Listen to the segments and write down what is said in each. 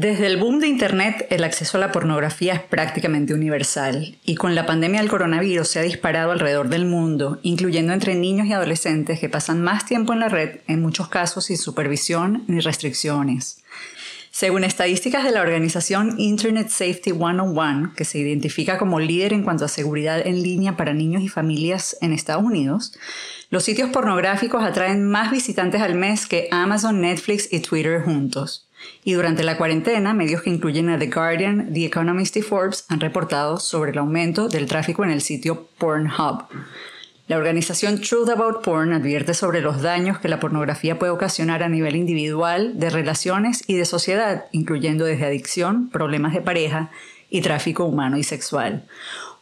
Desde el boom de Internet, el acceso a la pornografía es prácticamente universal y con la pandemia del coronavirus se ha disparado alrededor del mundo, incluyendo entre niños y adolescentes que pasan más tiempo en la red, en muchos casos sin supervisión ni restricciones. Según estadísticas de la organización Internet Safety 101, que se identifica como líder en cuanto a seguridad en línea para niños y familias en Estados Unidos, los sitios pornográficos atraen más visitantes al mes que Amazon, Netflix y Twitter juntos. Y durante la cuarentena, medios que incluyen a The Guardian, The Economist y Forbes han reportado sobre el aumento del tráfico en el sitio Pornhub. La organización Truth About Porn advierte sobre los daños que la pornografía puede ocasionar a nivel individual, de relaciones y de sociedad, incluyendo desde adicción, problemas de pareja y tráfico humano y sexual.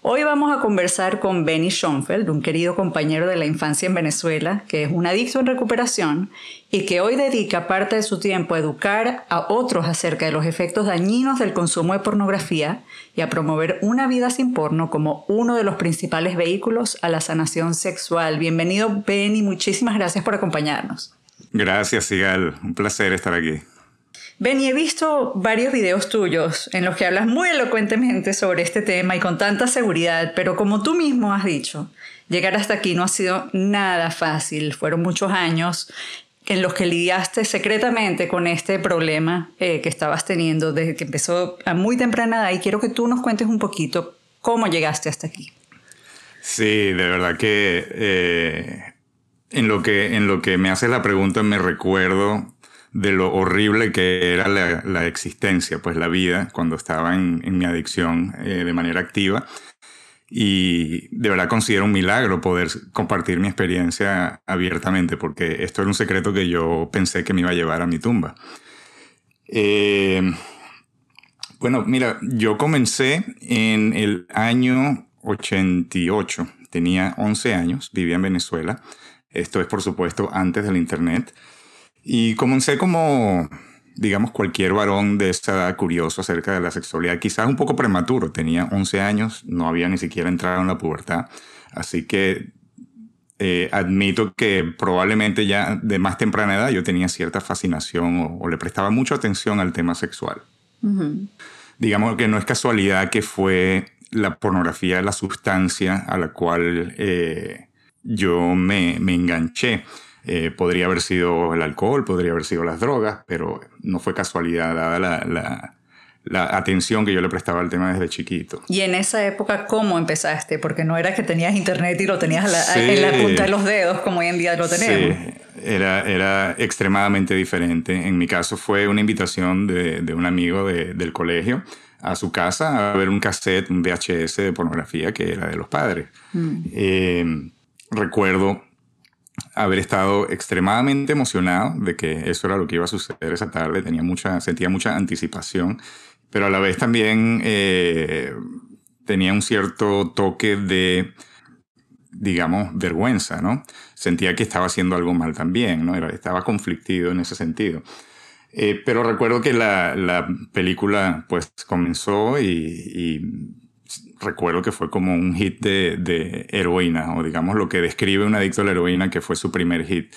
Hoy vamos a conversar con Benny Schoenfeld, un querido compañero de la infancia en Venezuela, que es un adicto en recuperación y que hoy dedica parte de su tiempo a educar a otros acerca de los efectos dañinos del consumo de pornografía y a promover una vida sin porno como uno de los principales vehículos a la sanación sexual. Bienvenido, Benny, muchísimas gracias por acompañarnos. Gracias, Sigal. Un placer estar aquí. Benny, he visto varios videos tuyos en los que hablas muy elocuentemente sobre este tema y con tanta seguridad, pero como tú mismo has dicho, llegar hasta aquí no ha sido nada fácil. Fueron muchos años en los que lidiaste secretamente con este problema eh, que estabas teniendo desde que empezó a muy temprana edad y quiero que tú nos cuentes un poquito cómo llegaste hasta aquí. Sí, de verdad que, eh, en, lo que en lo que me haces la pregunta me recuerdo de lo horrible que era la, existencia, pues la vida, cuando estaba en, mi adicción eh, de manera activa. Y de verdad considero un milagro poder compartir mi experiencia abiertamente, porque esto era un secreto que yo pensé que me iba a llevar a mi tumba. Eh, bueno, mira, yo comencé en el año 88, tenía 11 años, vivía en Venezuela. Esto es, por supuesto, antes del Internet. Y comencé como, digamos, cualquier varón de esta edad curioso acerca de la sexualidad, quizás un poco prematuro, tenía 11 años, no había ni siquiera entrado en la pubertad, así que eh, admito que probablemente ya de más temprana edad yo tenía cierta fascinación o, le prestaba mucha atención al tema sexual. Digamos que no es casualidad que fue la pornografía la sustancia a la cual eh, yo me, me enganché. Eh, podría haber sido el alcohol, podría haber sido las drogas, pero no fue casualidad dada la, atención que yo le prestaba al tema desde chiquito. Y en esa época, ¿cómo empezaste? Porque no era que tenías internet y lo tenías en la punta de los dedos como hoy en día lo tenemos. Sí, era, era extremadamente diferente. En mi caso fue una invitación de, un amigo del colegio a su casa a ver un cassette, un VHS de pornografía que era de los padres. Mm. Eh, recuerdo haber estado extremadamente emocionado de que eso era lo que iba a suceder esa tarde, tenía mucha, sentía mucha anticipación, pero a la vez también eh, tenía un cierto toque de, digamos, vergüenza, ¿no? Sentía que estaba haciendo algo mal también, ¿no? Estaba conflictido en ese sentido. Eh, pero recuerdo que la, la, película pues comenzó y, y recuerdo que fue como un hit de, heroína, o digamos lo que describe un adicto a la heroína, que fue su primer hit.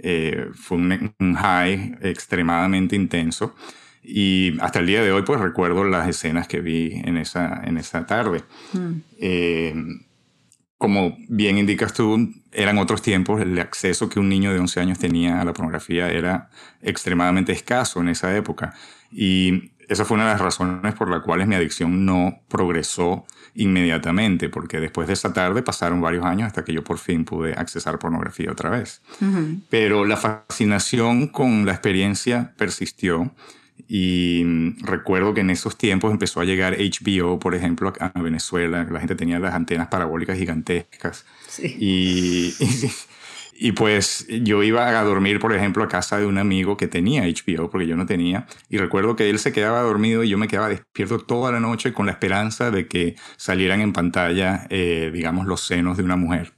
Eh, fue un, high extremadamente intenso. Y hasta el día de hoy, pues recuerdo las escenas que vi en esa, en esa tarde. Mm. Eh, como bien indicas tú, eran otros tiempos, el acceso que un niño de 11 años tenía a la pornografía era extremadamente escaso en esa época. Y esa fue una de las razones por las cuales mi adicción no progresó inmediatamente, porque después de esa tarde pasaron varios años hasta que yo por fin pude accesar pornografía otra vez. Pero la fascinación con la experiencia persistió y recuerdo que en esos tiempos empezó a llegar HBO, por ejemplo, a Venezuela. La gente tenía las antenas parabólicas gigantescas. y y pues yo iba a dormir, por ejemplo, a casa de un amigo que tenía HBO, porque yo no tenía. Y recuerdo que él se quedaba dormido y yo me quedaba despierto toda la noche con la esperanza de que salieran en pantalla, eh, digamos, los senos de una mujer.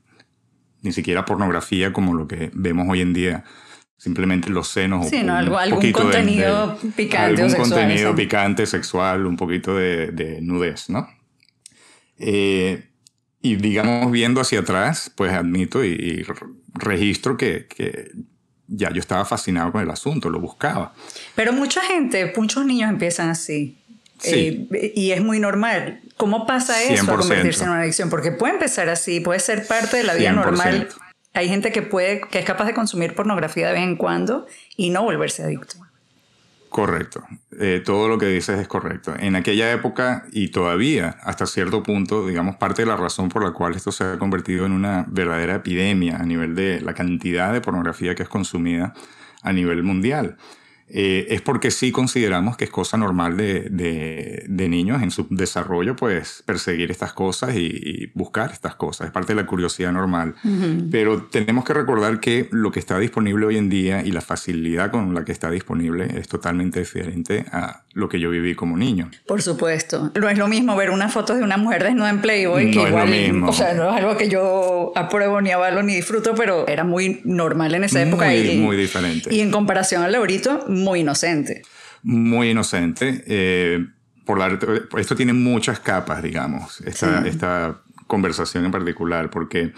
Ni siquiera pornografía como lo que vemos hoy en día simplemente los senos. Sí, no, algo, algún contenido picante algún contenido picante, sexual, un poquito de, nudez, ¿no? Eh, y digamos, viendo hacia atrás, pues admito y, registro que, que, ya yo estaba fascinado con el asunto, lo buscaba. Pero mucha gente, muchos niños empiezan así. Sí. Eh, y es muy normal. ¿Cómo pasa eso a convertirse en una adicción? Porque puede empezar así, puede ser parte de la vida normal hay gente que puede, que es capaz de consumir pornografía de vez en cuando y no volverse adicto. Correcto. Eh, todo lo que dices es correcto. En aquella época y todavía, hasta cierto punto, digamos, parte de la razón por la cual esto se ha convertido en una verdadera epidemia a nivel de la cantidad de pornografía que es consumida a nivel mundial. Eh, es porque sí consideramos que es cosa normal de, de, niños en su desarrollo, pues perseguir estas cosas y, buscar estas cosas. Es parte de la curiosidad normal. Pero tenemos que recordar que lo que está disponible hoy en día y la facilidad con la que está disponible es totalmente diferente a lo que yo viví como niño. Por supuesto. No es lo mismo ver una foto de una mujer desnuda en Playboy, que igual, O sea, no es algo que yo apruebo ni avalo ni disfruto, pero era muy normal en esa época. Muy, y, muy diferente. Y en comparación al ahorita, muy inocente. Muy inocente. Eh, por la, esto tiene muchas capas, digamos, esta, esta conversación en particular, porque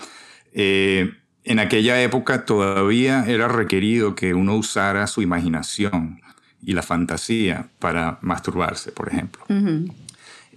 eh, en aquella época todavía era requerido que uno usara su imaginación y la fantasía para masturbarse, por ejemplo.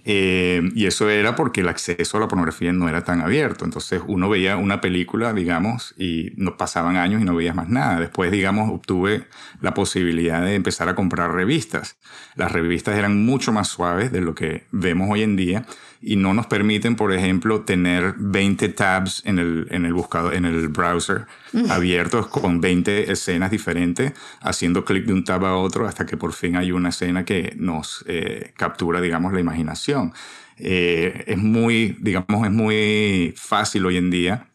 Eh, y eso era porque el acceso a la pornografía no era tan abierto. Entonces uno veía una película, digamos, y no pasaban años y no veías más nada. Después, digamos, obtuve la posibilidad de empezar a comprar revistas. Las revistas eran mucho más suaves de lo que vemos hoy en día y no nos permiten, por ejemplo, tener 20 tabs en el, en el buscador, en el browser mm. abiertos con 20 escenas diferentes, haciendo clic de un tab a otro hasta que por fin hay una escena que nos eh, captura, digamos, la imaginación. Eh, es muy, digamos, es muy fácil hoy en día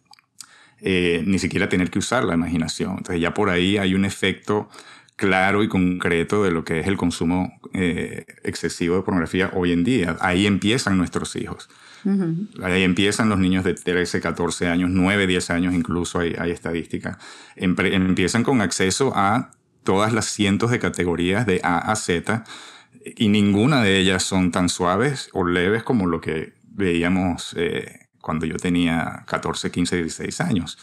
eh, ni siquiera tener que usar la imaginación. Entonces ya por ahí hay un efecto claro y concreto de lo que es el consumo eh, excesivo de pornografía hoy en día. Ahí empiezan nuestros hijos. Ahí empiezan los niños de 13, 14 años, 9, 10 años incluso, hay, hay estadísticas. empiezan con acceso a todas las cientos de categorías de A a Z y ninguna de ellas son tan suaves o leves como lo que veíamos eh, cuando yo tenía 14, 15, 16 años.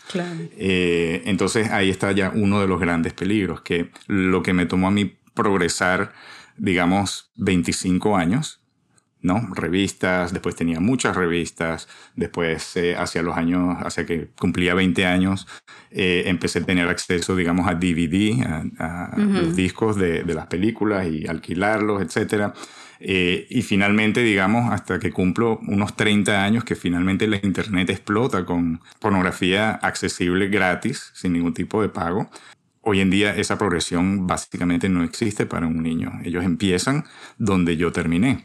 Eh, entonces ahí está ya uno de los grandes peligros, que lo que me tomó a mí progresar, digamos, 25 años, ¿no? Revistas, después tenía muchas revistas, después eh, hacia los años, hacia que cumplía 20 años, eh, empecé a tener acceso, digamos, a DVD, a, los discos de, de, las películas y alquilarlos, etcétera. Eh, y finalmente, digamos, hasta que cumplo unos 30 años, que finalmente la Internet explota con pornografía accesible gratis, sin ningún tipo de pago. Hoy en día esa progresión básicamente no existe para un niño. Ellos empiezan donde yo terminé.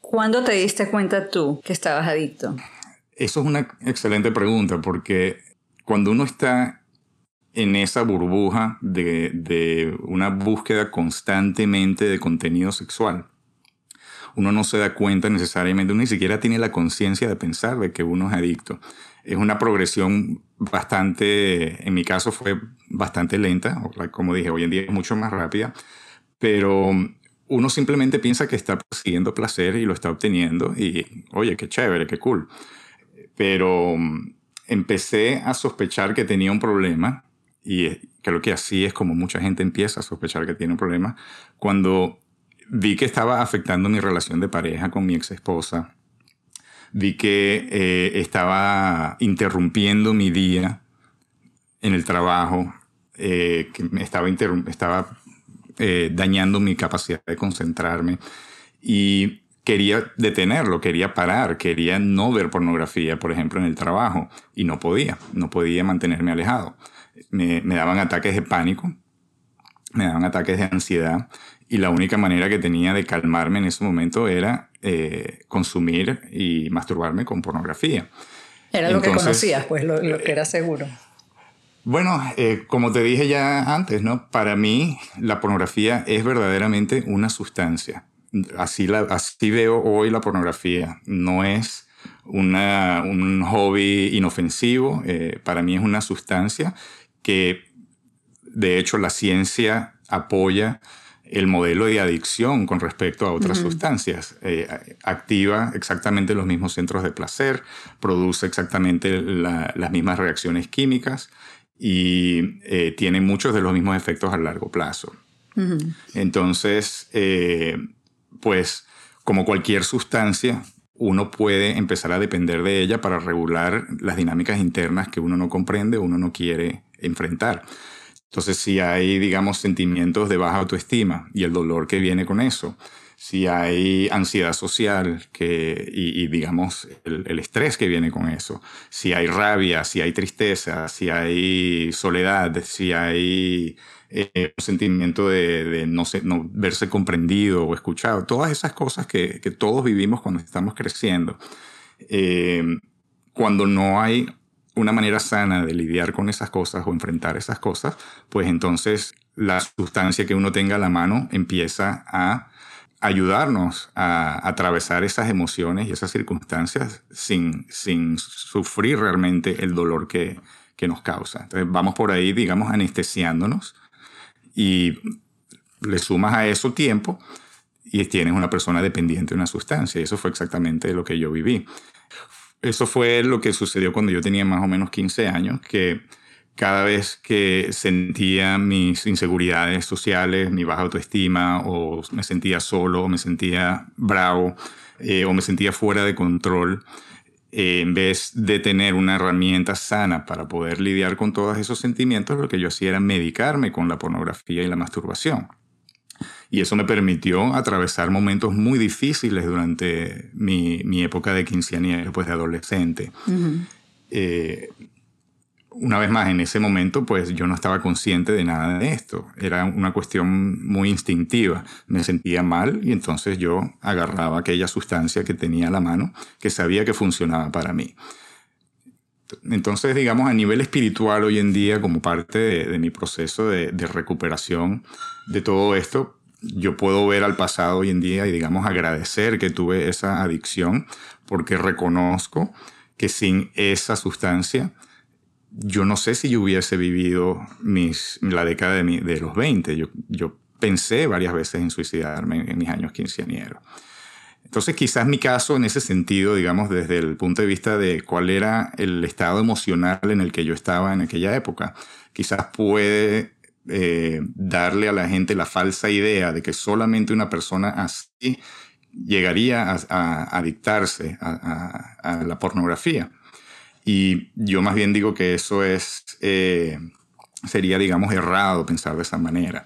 ¿Cuándo te diste cuenta tú que estabas adicto? Eso es una excelente pregunta porque cuando uno está en esa burbuja de, de una búsqueda constantemente de contenido sexual, uno no se da cuenta necesariamente, uno ni siquiera tiene la conciencia de pensar de que uno es adicto. Es una progresión bastante, en mi caso fue bastante lenta, como dije, hoy en día es mucho más rápida, pero uno simplemente piensa que está persiguiendo placer y lo está obteniendo y, oye, qué chévere, qué cool. Pero mm, empecé a sospechar que tenía un problema y creo que así es como mucha gente empieza a sospechar que tiene un problema cuando vi que estaba afectando mi relación de pareja con mi ex esposa. Vi que eh, estaba interrumpiendo mi día en el trabajo, eh, que me estaba, estaba eh, dañando mi capacidad de concentrarme. Y quería detenerlo, quería parar, quería no ver pornografía, por ejemplo, en el trabajo. Y no podía, no podía mantenerme alejado. Me, me daban ataques de pánico, me daban ataques de ansiedad y la única manera que tenía de calmarme en ese momento era eh, consumir y masturbarme con pornografía. Era lo que conocías, pues, lo, que era seguro. Bueno, eh, como te dije ya antes, ¿no? Para mí la pornografía es verdaderamente una sustancia. Así, la, así veo hoy la pornografía. No es una, un hobby inofensivo. Eh, para mí es una sustancia que de hecho, la ciencia apoya el modelo de adicción con respecto a otras sustancias. Eh, activa exactamente los mismos centros de placer, produce exactamente las mismas reacciones químicas y eh, tiene muchos de los mismos efectos a largo plazo. Entonces, eh, pues como cualquier sustancia, uno puede empezar a depender de ella para regular las dinámicas internas que uno no comprende uno no quiere enfrentar. Entonces, si hay, digamos, sentimientos de baja autoestima y el dolor que viene con eso, si hay ansiedad social que, y, digamos, el, estrés que viene con eso, si hay rabia, si hay tristeza, si hay soledad, si hay eh, un sentimiento de, no, no, verse comprendido o escuchado, todas esas cosas que, que todos vivimos cuando estamos creciendo. Eh, cuando no hay una manera sana de lidiar con esas cosas o enfrentar esas cosas, pues entonces la sustancia que uno tenga a la mano empieza a ayudarnos a, atravesar esas emociones y esas circunstancias sin, sin sufrir realmente el dolor que, que nos causa. Entonces vamos por ahí, digamos, anestesiándonos y le sumas a eso tiempo y tienes una persona dependiente de una sustancia. Y eso fue exactamente lo que yo viví. Eso fue lo que sucedió cuando yo tenía más o menos 15 años, que cada vez que sentía mis inseguridades sociales, mi baja autoestima, o me sentía solo, o me sentía bravo, eh, o me sentía fuera de control, eh, en vez de tener una herramienta sana para poder lidiar con todos esos sentimientos, lo que yo hacía era medicarme con la pornografía y la masturbación. Y eso me permitió atravesar momentos muy difíciles durante mi, mi época de quinceañera, pues de adolescente. Eh, una vez más, en ese momento, pues yo no estaba consciente de nada de esto. Era una cuestión muy instintiva. Me sentía mal y entonces yo agarraba aquella sustancia que tenía a la mano, que sabía que funcionaba para mí. Entonces, digamos, a nivel espiritual hoy en día, como parte de, de mi proceso de, de, recuperación de todo esto, yo puedo ver al pasado hoy en día y, digamos, agradecer que tuve esa adicción porque reconozco que sin esa sustancia, yo no sé si yo hubiese vivido mis, la década de, de los 20. Yo, yo, pensé varias veces en suicidarme en, mis años quinceañeros. Entonces, quizás mi caso en ese sentido, digamos, desde el punto de vista de cuál era el estado emocional en el que yo estaba en aquella época, quizás puede eh, darle a la gente la falsa idea de que solamente una persona así llegaría a, dictarse a, la pornografía. Y yo más bien digo que eso es, eh, sería, digamos, errado pensar de esa manera,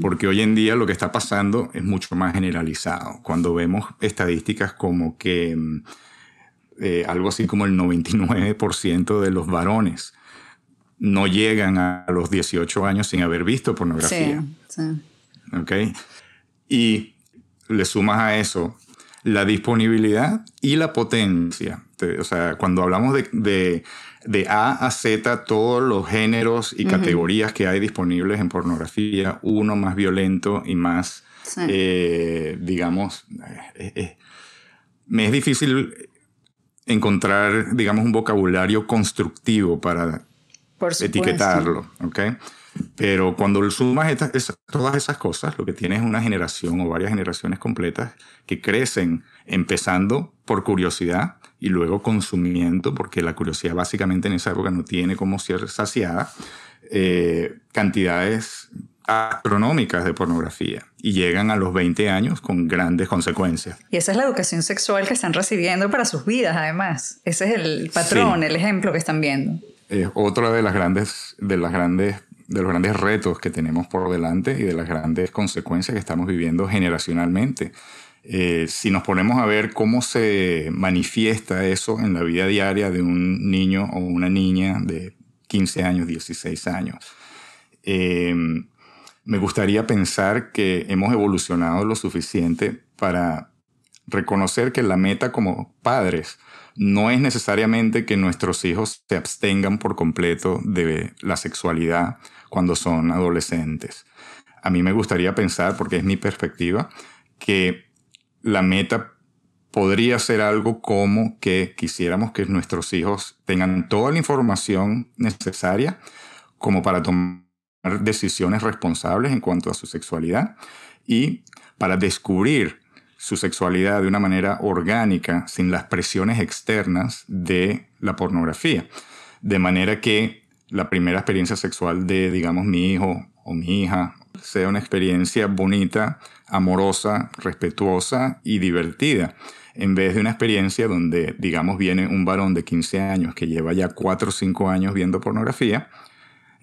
porque hoy en día lo que está pasando es mucho más generalizado. Cuando vemos estadísticas como que mm, eh, algo así como el 99% de los varones no llegan a los 18 años sin haber visto pornografía. Sí, sí. ¿Ok? Y le sumas a eso la disponibilidad y la potencia. O sea, cuando hablamos de, de, A a Z, todos los géneros y categorías que hay disponibles en pornografía, uno más violento y más, eh, digamos, eh, eh, me es difícil encontrar, digamos, un vocabulario constructivo para etiquetarlo, ¿ok? Pero cuando sumas todas esas cosas, lo que tienes es una generación o varias generaciones completas que crecen empezando por curiosidad y luego consumiendo, porque la curiosidad básicamente en esa época no tiene como ser saciada, eh, cantidades astronómicas de pornografía y llegan a los 20 años con grandes consecuencias. Y esa es la educación sexual que están recibiendo para sus vidas, además. Ese es el patrón, el ejemplo que están viendo es otra de las grandes, de las grandes, de los grandes retos que tenemos por delante y de las grandes consecuencias que estamos viviendo generacionalmente. Eh, si nos ponemos a ver cómo se manifiesta eso en la vida diaria de un niño o una niña de 15 años, 16 años, eh, me gustaría pensar que hemos evolucionado lo suficiente para reconocer que la meta como padres no es necesariamente que nuestros hijos se abstengan por completo de la sexualidad cuando son adolescentes. A mí me gustaría pensar, porque es mi perspectiva, que la meta podría ser algo como que quisiéramos que nuestros hijos tengan toda la información necesaria como para tomar decisiones responsables en cuanto a su sexualidad y para descubrir su sexualidad de una manera orgánica, sin las presiones externas de la pornografía. De manera que la primera experiencia sexual de, digamos, mi hijo o mi hija sea una experiencia bonita, amorosa, respetuosa y divertida, en vez de una experiencia donde, digamos, viene un varón de 15 años que lleva ya 4 o 5 años viendo pornografía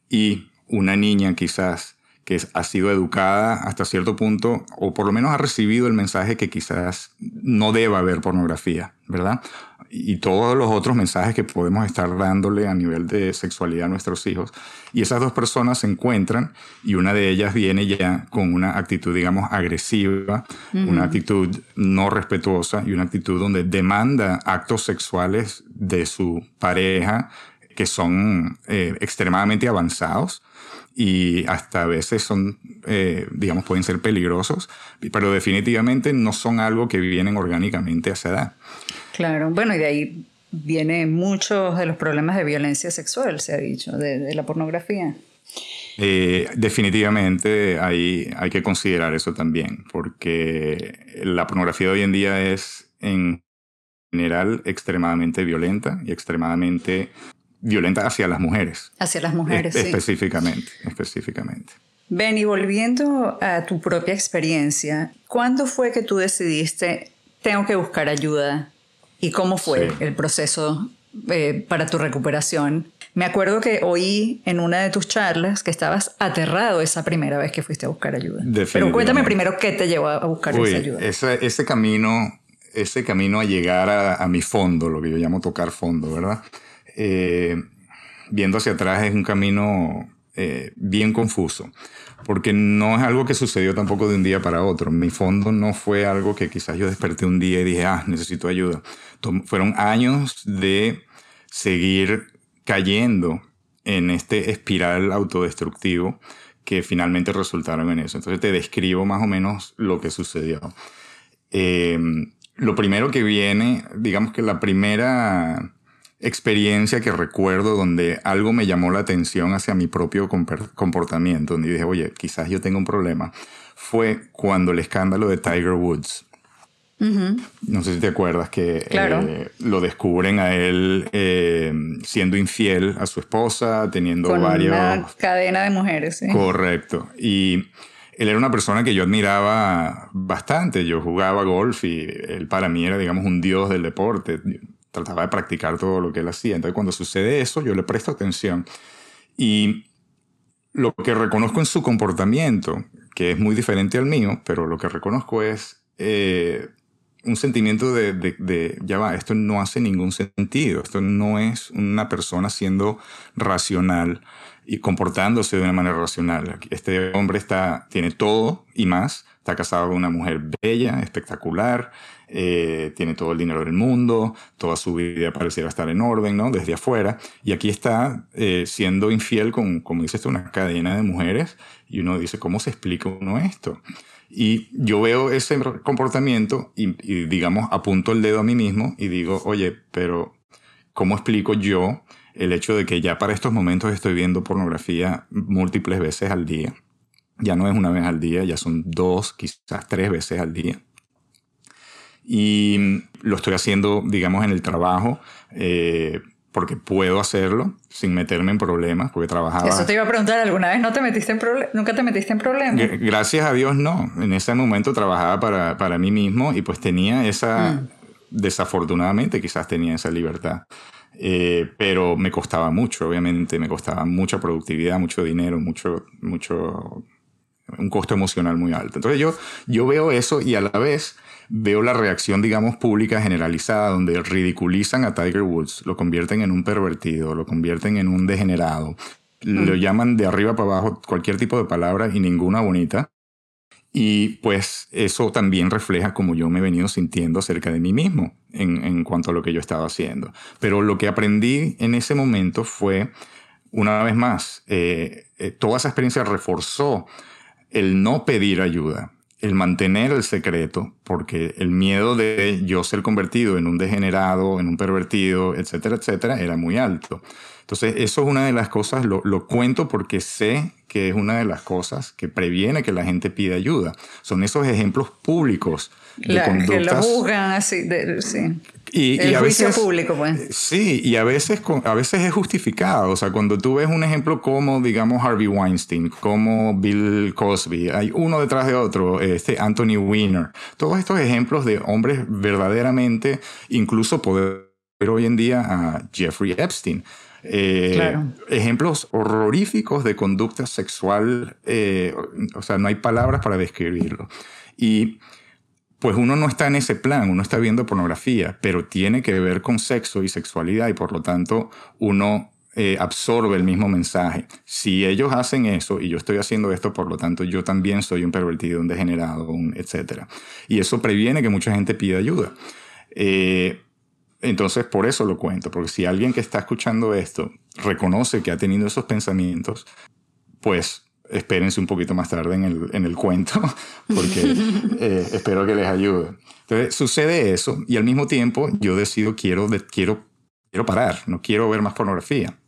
y una niña quizás que ha sido educada hasta cierto punto, o por lo menos ha recibido el mensaje que quizás no deba haber pornografía, ¿verdad? Y todos los otros mensajes que podemos estar dándole a nivel de sexualidad a nuestros hijos. Y esas dos personas se encuentran y una de ellas viene ya con una actitud, digamos, agresiva, una actitud no respetuosa y una actitud donde demanda actos sexuales de su pareja que son eh, extremadamente avanzados y hasta a veces son, eh, digamos, pueden ser peligrosos, pero definitivamente no son algo que vienen orgánicamente a esa edad. Claro, bueno, y de ahí vienen muchos de los problemas de violencia sexual, se ha dicho, de, la pornografía. Eh, definitivamente hay, hay que considerar eso también, porque la pornografía de hoy en día es en general extremadamente violenta y extremadamente violenta hacia las mujeres. Hacia las mujeres, sí. Específicamente, específicamente. Benny, volviendo a tu propia experiencia, ¿cuándo fue que tú decidiste, tengo que buscar ayuda? ¿Y cómo fue el proceso eh, para tu recuperación? Me acuerdo que oí en una de tus charlas que estabas aterrado esa primera vez que fuiste a buscar ayuda. Pero cuéntame primero qué te llevó a buscar esa ayuda. Ese, ese, camino, ese camino a llegar a, a mi fondo, lo que yo llamo tocar fondo, ¿verdad? Eh, viendo hacia atrás es un camino eh, bien confuso, porque no es algo que sucedió tampoco de un día para otro. Mi fondo no fue algo que quizás yo desperté un día y dije, ah, necesito ayuda. fueron años de seguir cayendo en este espiral autodestructivo que finalmente resultaron en eso. Entonces te describo más o menos lo que sucedió. Eh, lo primero que viene, digamos que la primera experiencia que recuerdo donde algo me llamó la atención hacia mi propio comportamiento, donde dije, oye, quizás yo tengo un problema, fue cuando el escándalo de Tiger Woods. No sé si te acuerdas que eh, lo descubren a él eh, siendo infiel a su esposa, teniendo Con varios... Una cadena de mujeres. Correcto. Y él era una persona que yo admiraba bastante. Yo jugaba golf y él para mí era, digamos, un dios del deporte trataba de practicar todo lo que él hacía. Entonces cuando sucede eso, yo le presto atención. Y lo que reconozco en su comportamiento, que es muy diferente al mío, pero lo que reconozco es eh, un sentimiento de, de, ya va, esto no hace ningún sentido, esto no es una persona siendo racional y comportándose de una manera racional. Este hombre está, tiene todo y más, está casado con una mujer bella, espectacular, eh, tiene todo el dinero del mundo, toda su vida pareciera estar en orden, ¿no? Desde afuera. Y aquí está eh, siendo infiel con, como dices una cadena de mujeres. Y uno dice, ¿cómo se explica uno esto? Y yo veo ese comportamiento y, y digamos, apunto el dedo a mí mismo y digo, oye, pero ¿cómo explico yo el hecho de que ya para estos momentos estoy viendo pornografía múltiples veces al día? Ya no es una vez al día, ya son dos, quizás tres veces al día y lo estoy haciendo, digamos, en el trabajo. Eh, porque puedo hacerlo sin meterme en problemas, porque trabajaba... Eso te iba a preguntar, ¿alguna vez no te metiste en nunca te metiste en problemas? Gracias a Dios no. En ese momento trabajaba para, para mí mismo y pues tenía esa... Mm. Desafortunadamente quizás tenía esa libertad. Eh, pero me costaba mucho, obviamente, me costaba mucha productividad, mucho dinero, mucho, mucho, un costo emocional muy alto. Entonces yo, yo veo eso y a la vez veo la reacción, digamos, pública generalizada, donde ridiculizan a Tiger Woods, lo convierten en un pervertido, lo convierten en un degenerado, lo llaman de arriba para abajo cualquier tipo de palabra y ninguna bonita. Y pues eso también refleja cómo yo me he venido sintiendo acerca de mí mismo en, en cuanto a lo que yo estaba haciendo. Pero lo que aprendí en ese momento fue, una vez más, eh, eh, toda esa experiencia reforzó el no pedir ayuda el mantener el secreto, porque el miedo de yo ser convertido en un degenerado, en un pervertido, etcétera, etcétera, era muy alto. Entonces, eso es una de las cosas, lo, cuento porque sé que es una de las cosas que previene que la gente pida ayuda. Son esos ejemplos públicos de conductas. Que lo juzgan así, sí. Y, el a juicio veces, público, pues. Sí, y a veces, a veces es justificado. O sea, cuando tú ves un ejemplo como, digamos, Harvey Weinstein, como Bill Cosby, hay uno detrás de otro, este Anthony Weiner, todos estos ejemplos de hombres verdaderamente, incluso poder ver hoy en día a Jeffrey Epstein. Eh, ejemplos horroríficos de conducta sexual, eh, o sea, no hay palabras para describirlo. Y pues uno no está en ese plan, uno está viendo pornografía, pero tiene que ver con sexo y sexualidad y por lo tanto uno eh, absorbe el mismo mensaje. Si ellos hacen eso y yo estoy haciendo esto, por lo tanto yo también soy un pervertido, un degenerado, un etc. Y eso previene que mucha gente pida ayuda. Eh, entonces por eso lo cuento, porque si alguien que está escuchando esto reconoce que ha tenido esos pensamientos, pues espérense un poquito más tarde en el, en el cuento, porque eh, espero que les ayude. Entonces sucede eso y al mismo tiempo yo decido quiero, quiero, quiero parar, no quiero ver más pornografía.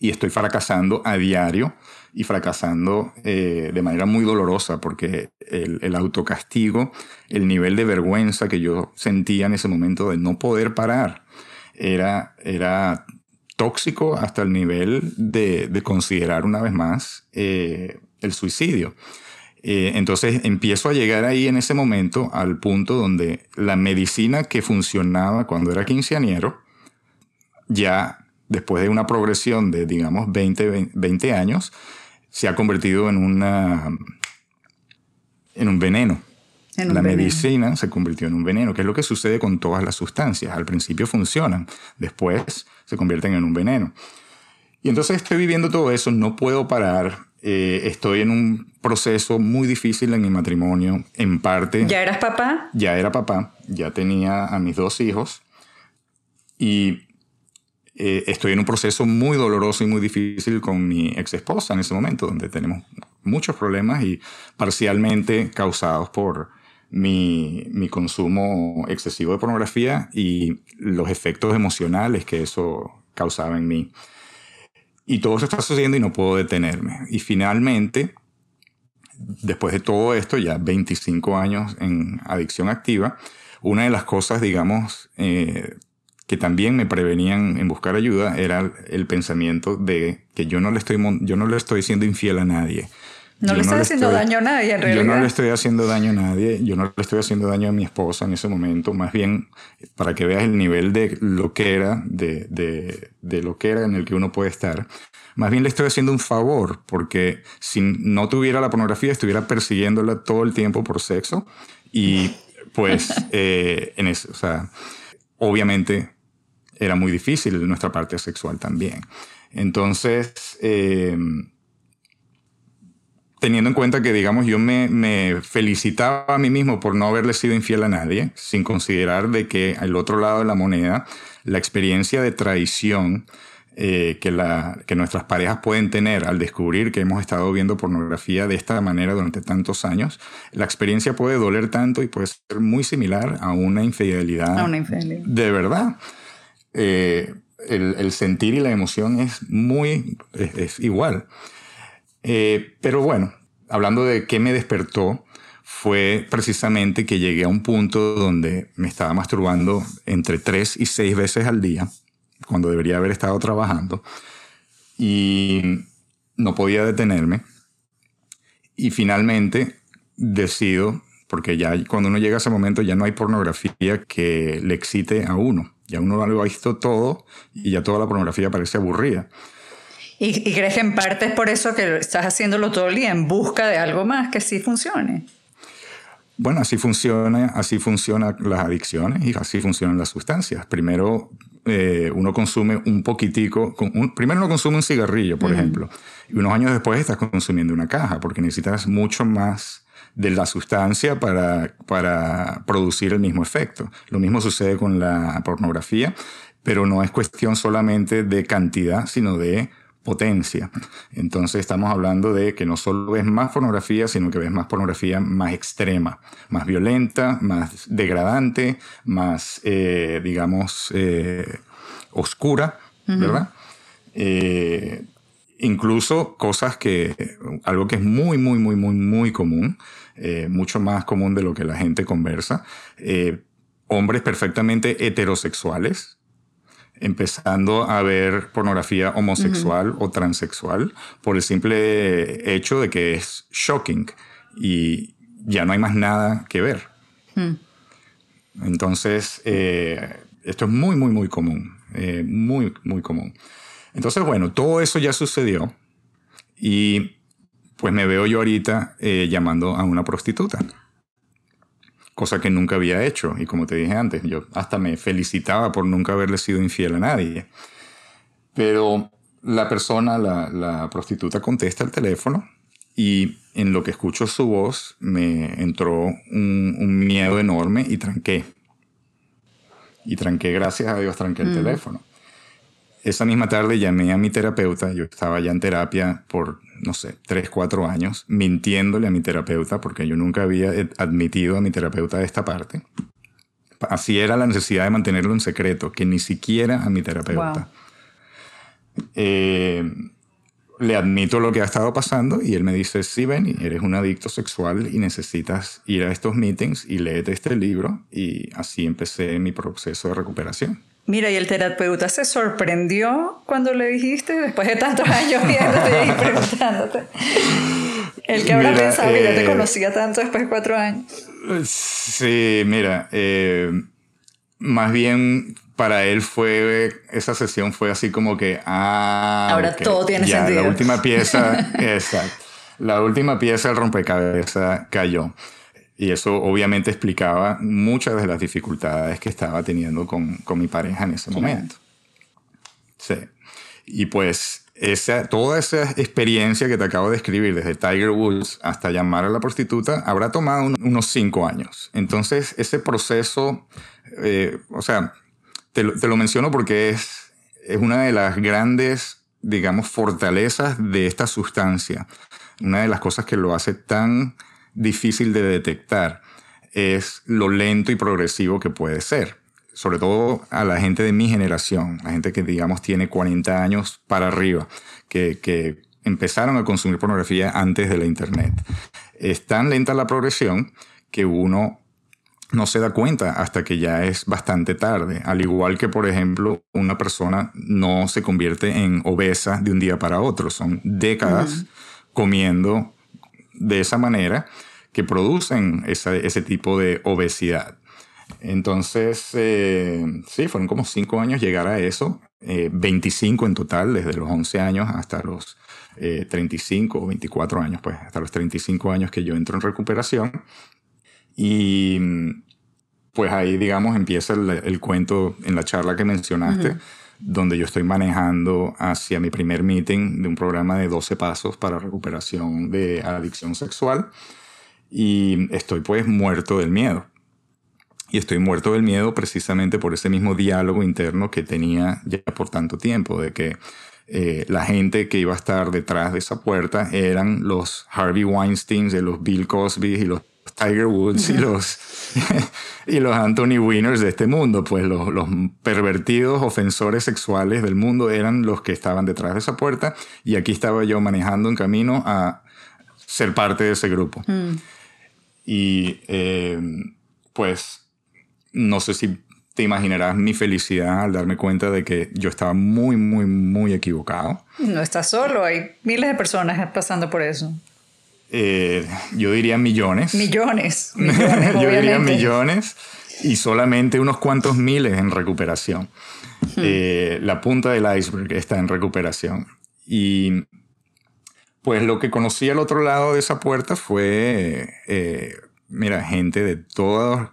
Y estoy fracasando a diario y fracasando eh, de manera muy dolorosa porque el, el, autocastigo, el nivel de vergüenza que yo sentía en ese momento de no poder parar, era, era tóxico hasta el nivel de, considerar una vez más eh, el suicidio. Eh, entonces empiezo a llegar ahí en ese momento al punto donde la medicina que funcionaba cuando era quinceañero, ya después de una progresión de, digamos, 20, 20 años, se ha convertido en, una, en un veneno la medicina se convirtió en un veneno, que es lo que sucede con todas las sustancias. Al principio funcionan, después se convierten en un veneno. Y entonces estoy viviendo todo eso, no puedo parar, eh, estoy en un proceso muy difícil en mi matrimonio, en parte... ¿Ya eras papá? Ya era papá, ya tenía a mis dos hijos y eh, estoy en un proceso muy doloroso y muy difícil con mi ex esposa en ese momento, donde tenemos muchos problemas y parcialmente causados por mi, mi, consumo excesivo de pornografía y los efectos emocionales que eso causaba en mí. Y todo eso está sucediendo y no puedo detenerme. Y finalmente, después de todo esto, ya 25 años en adicción activa, una de las cosas, digamos, eh, que también me prevenían en buscar ayuda era el pensamiento de que yo no le estoy, yo no le estoy siendo infiel a nadie no le estás haciendo daño a nadie, en realidad. Yo no le estoy haciendo daño a nadie, yo no le estoy haciendo daño a mi esposa en ese momento, más bien para que veas el nivel de lo que era, de, de, de lo que era en el que uno puede estar. Más bien le estoy haciendo un favor, porque si no tuviera la pornografía, estuviera persiguiéndola todo el tiempo por sexo. Y pues, eh, en eso, o sea, obviamente era muy difícil nuestra parte sexual también. Entonces, eh, teniendo en cuenta que, digamos, yo me, felicitaba a mí mismo por no haberle sido infiel a nadie, sin considerar de que al otro lado de la moneda, la experiencia de traición eh, que, la, que nuestras parejas pueden tener al descubrir que hemos estado viendo pornografía de esta manera durante tantos años, la experiencia puede doler tanto y puede ser muy similar a una infidelidad. A una infidelidad. De verdad. Eh, el, sentir y la emoción es muy, es igual. Eh, pero bueno, hablando de qué me despertó, fue precisamente que llegué a un punto donde me estaba masturbando entre tres y seis veces al día, cuando debería haber estado trabajando, y no podía detenerme. Y finalmente decido, porque ya cuando uno llega a ese momento ya no hay pornografía que le excite a uno. Ya uno lo ha visto todo y ya toda la pornografía parece aburrida. ¿Y, crees que en parte es por eso que estás haciéndolo todo el día en busca de algo más que sí funcione? Bueno, así funciona, así funcionan las adicciones y así funcionan las sustancias. Primero eh, uno consume un poquitico, primero uno consume un cigarrillo, por ejemplo, y unos años después estás consumiendo una caja porque necesitas mucho más de la sustancia para, para producir el mismo efecto. Lo mismo sucede con la pornografía, pero no es cuestión solamente de cantidad, sino de potencia. Entonces estamos hablando de que no solo ves más pornografía, sino que ves más pornografía más extrema, más violenta, más degradante, más, eh, digamos, eh, oscura, ¿verdad? Eh, incluso cosas que, algo que es muy, muy, muy, muy, muy común, eh, mucho más común de lo que la gente conversa, eh, hombres perfectamente heterosexuales, empezando a ver pornografía homosexual o transexual por el simple hecho de que es shocking y ya no hay más nada que ver. Hmm. Entonces, eh, esto es muy, muy, muy común, muy, muy común. Entonces, bueno, todo eso ya sucedió y pues me veo yo ahorita eh, llamando a una prostituta. Cosa que nunca había hecho. Y como te dije antes, yo hasta me felicitaba por nunca haberle sido infiel a nadie. Pero la persona, la, prostituta, contesta el teléfono y en lo que escucho su voz me entró un, miedo enorme y tranqué. Y tranqué, gracias a Dios, tranqué el mm. teléfono. Esa misma tarde llamé a mi terapeuta, yo estaba ya en terapia por, no sé, tres, cuatro años, mintiéndole a mi terapeuta porque yo nunca había admitido a mi terapeuta de esta parte. Así era la necesidad de mantenerlo en secreto, que ni siquiera a mi terapeuta. Eh, le admito lo que ha estado pasando y él me dice, sí, Benny, eres un adicto sexual y necesitas ir a estos meetings y léete este libro. Y así empecé mi proceso de recuperación. Mira, y el terapeuta se sorprendió cuando le dijiste, después de tantos años viéndote y preguntándote. El que habrá pensado que ya te eh, conocía tanto después de cuatro años. Sí, mira, eh, más bien para él fue, esa sesión fue así como que, ah, ahora todo tiene ya, sentido. La última pieza, exacto, la última pieza del rompecabezas cayó. Y eso obviamente explicaba muchas de las dificultades que estaba teniendo con, con mi pareja en ese momento. Sí. Y pues esa, toda esa experiencia que te acabo de escribir, desde Tiger Woods hasta llamar a la prostituta, habrá tomado unos cinco años. Entonces, ese proceso, eh, o sea, te lo, te lo, menciono porque es, es una de las grandes, digamos, fortalezas de esta sustancia. Una de las cosas que lo hace tan difícil de detectar es lo lento y progresivo que puede ser. Sobre todo a la gente de mi generación, la gente que digamos tiene 40 años para arriba, que, que empezaron a consumir pornografía antes de la Internet. Es tan lenta la progresión que uno no se da cuenta hasta que ya es bastante tarde. Al igual que, por ejemplo, una persona no se convierte en obesa de un día para otro. Son décadas comiendo de esa manera que producen ese tipo de obesidad. Entonces, eh, sí, fueron como cinco años llegar a eso, 25 eh, en total, desde los 11 años hasta los 35 eh, o 24 años, pues hasta los 35 años que yo entro en recuperación. Y pues ahí, digamos, empieza el, cuento en la charla que mencionaste, donde yo estoy manejando hacia mi primer meeting de un programa de 12 pasos para recuperación de adicción sexual y estoy pues muerto del miedo. Y estoy muerto del miedo precisamente por ese mismo diálogo interno que tenía ya por tanto tiempo, de que eh, la gente que iba a estar detrás de esa puerta eran los Harvey Weinsteins, los Bill Cosby y los Tiger Woods y los, y los Anthony Winners de este mundo, pues los, los, pervertidos ofensores sexuales del mundo eran los que estaban detrás de esa puerta y aquí estaba yo manejando en camino a ser parte de ese grupo. Mm. Y eh, pues no sé si te imaginarás mi felicidad al darme cuenta de que yo estaba muy, muy, muy equivocado. No estás solo, hay miles de personas pasando por eso. Eh, yo diría millones. Millones. millones yo diría millones y solamente unos cuantos miles en recuperación. Eh, la punta del iceberg está en recuperación. Y pues lo que conocí al otro lado de esa puerta fue, eh, mira, gente de todos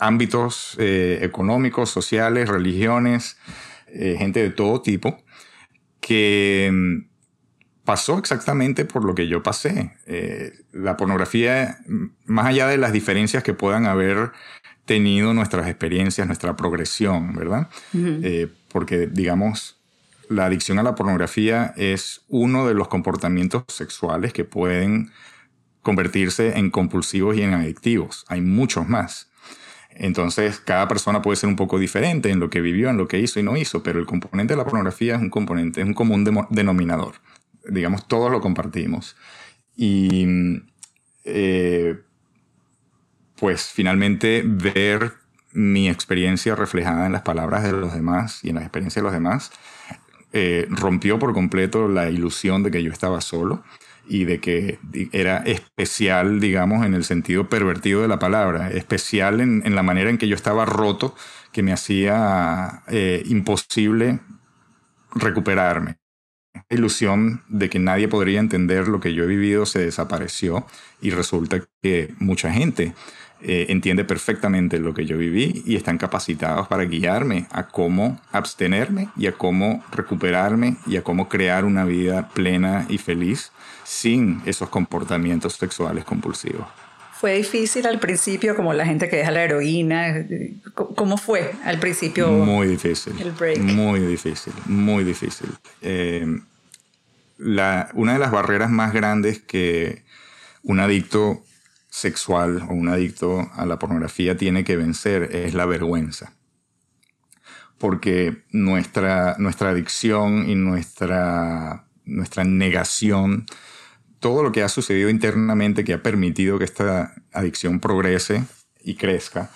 ámbitos eh, económicos, sociales, religiones, eh, gente de todo tipo, que mm, pasó exactamente por lo que yo pasé. la pornografía, más allá de las diferencias que puedan haber tenido nuestras experiencias, nuestra progresión, ¿verdad? porque, digamos, la adicción a la pornografía es uno de los comportamientos sexuales que pueden convertirse en compulsivos y en adictivos. Hay muchos más. Entonces, cada persona puede ser un poco diferente en lo que vivió, en lo que hizo y no hizo, pero el componente de la pornografía es un componente, es un común denominador. Digamos, todos lo compartimos. Y eh, pues finalmente ver mi experiencia reflejada en las palabras de los demás y en la experiencia de los demás eh, rompió por completo la ilusión de que yo estaba solo y de que era especial, digamos, en el sentido pervertido de la palabra, especial en, la manera en que yo estaba roto, que me hacía eh, imposible recuperarme. Ilusión de que nadie podría entender lo que yo he vivido se desapareció y resulta que mucha gente eh, entiende perfectamente lo que yo viví y están capacitados para guiarme a cómo abstenerme y a cómo recuperarme y a cómo crear una vida plena y feliz sin esos comportamientos sexuales compulsivos. ¿Fue difícil al principio, como la gente que deja la heroína? ¿Cómo fue al principio? Muy difícil. Muy difícil, muy difícil. Eh, una de las barreras más grandes que un adicto sexual o un adicto a la pornografía tiene que vencer es la vergüenza. Porque nuestra, nuestra adicción y nuestra, nuestra negación, todo lo que ha sucedido internamente que ha permitido que esta adicción progrese y crezca,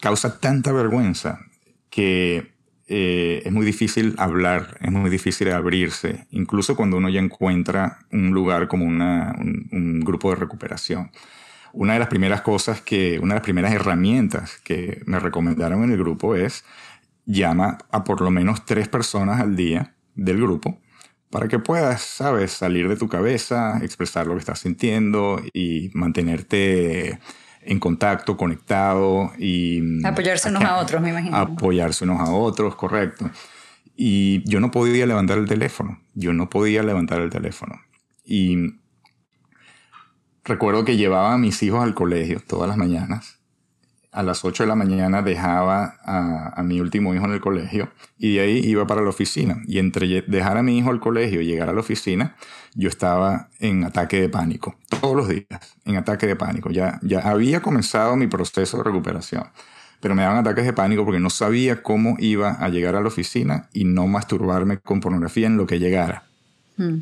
causa tanta vergüenza que eh, es muy difícil hablar, es muy difícil abrirse, incluso cuando uno ya encuentra un lugar como un, grupo de recuperación. Una de las primeras cosas que, una de las primeras herramientas que me recomendaron en el grupo es llama a por lo menos tres personas al día del grupo para que puedas, sabes, salir de tu cabeza, expresar lo que estás sintiendo y mantenerte en contacto, conectado y... Mm, apoyarse unos a otros, me imagino. Apoyarse unos a otros, correcto. Y yo no podía levantar el teléfono, yo no podía levantar el teléfono. Y recuerdo que llevaba a mis hijos al colegio todas las mañanas. A las 8 de la mañana dejaba a, a, mi último hijo en el colegio y de ahí iba para la oficina. Y entre dejar a mi hijo al colegio y llegar a la oficina, yo estaba en ataque de pánico, todos los días, en ataque de pánico. Ya, ya había comenzado mi proceso de recuperación, pero me daban ataques de pánico porque no sabía cómo iba a llegar a la oficina y no masturbarme con pornografía en lo que llegara. Hmm.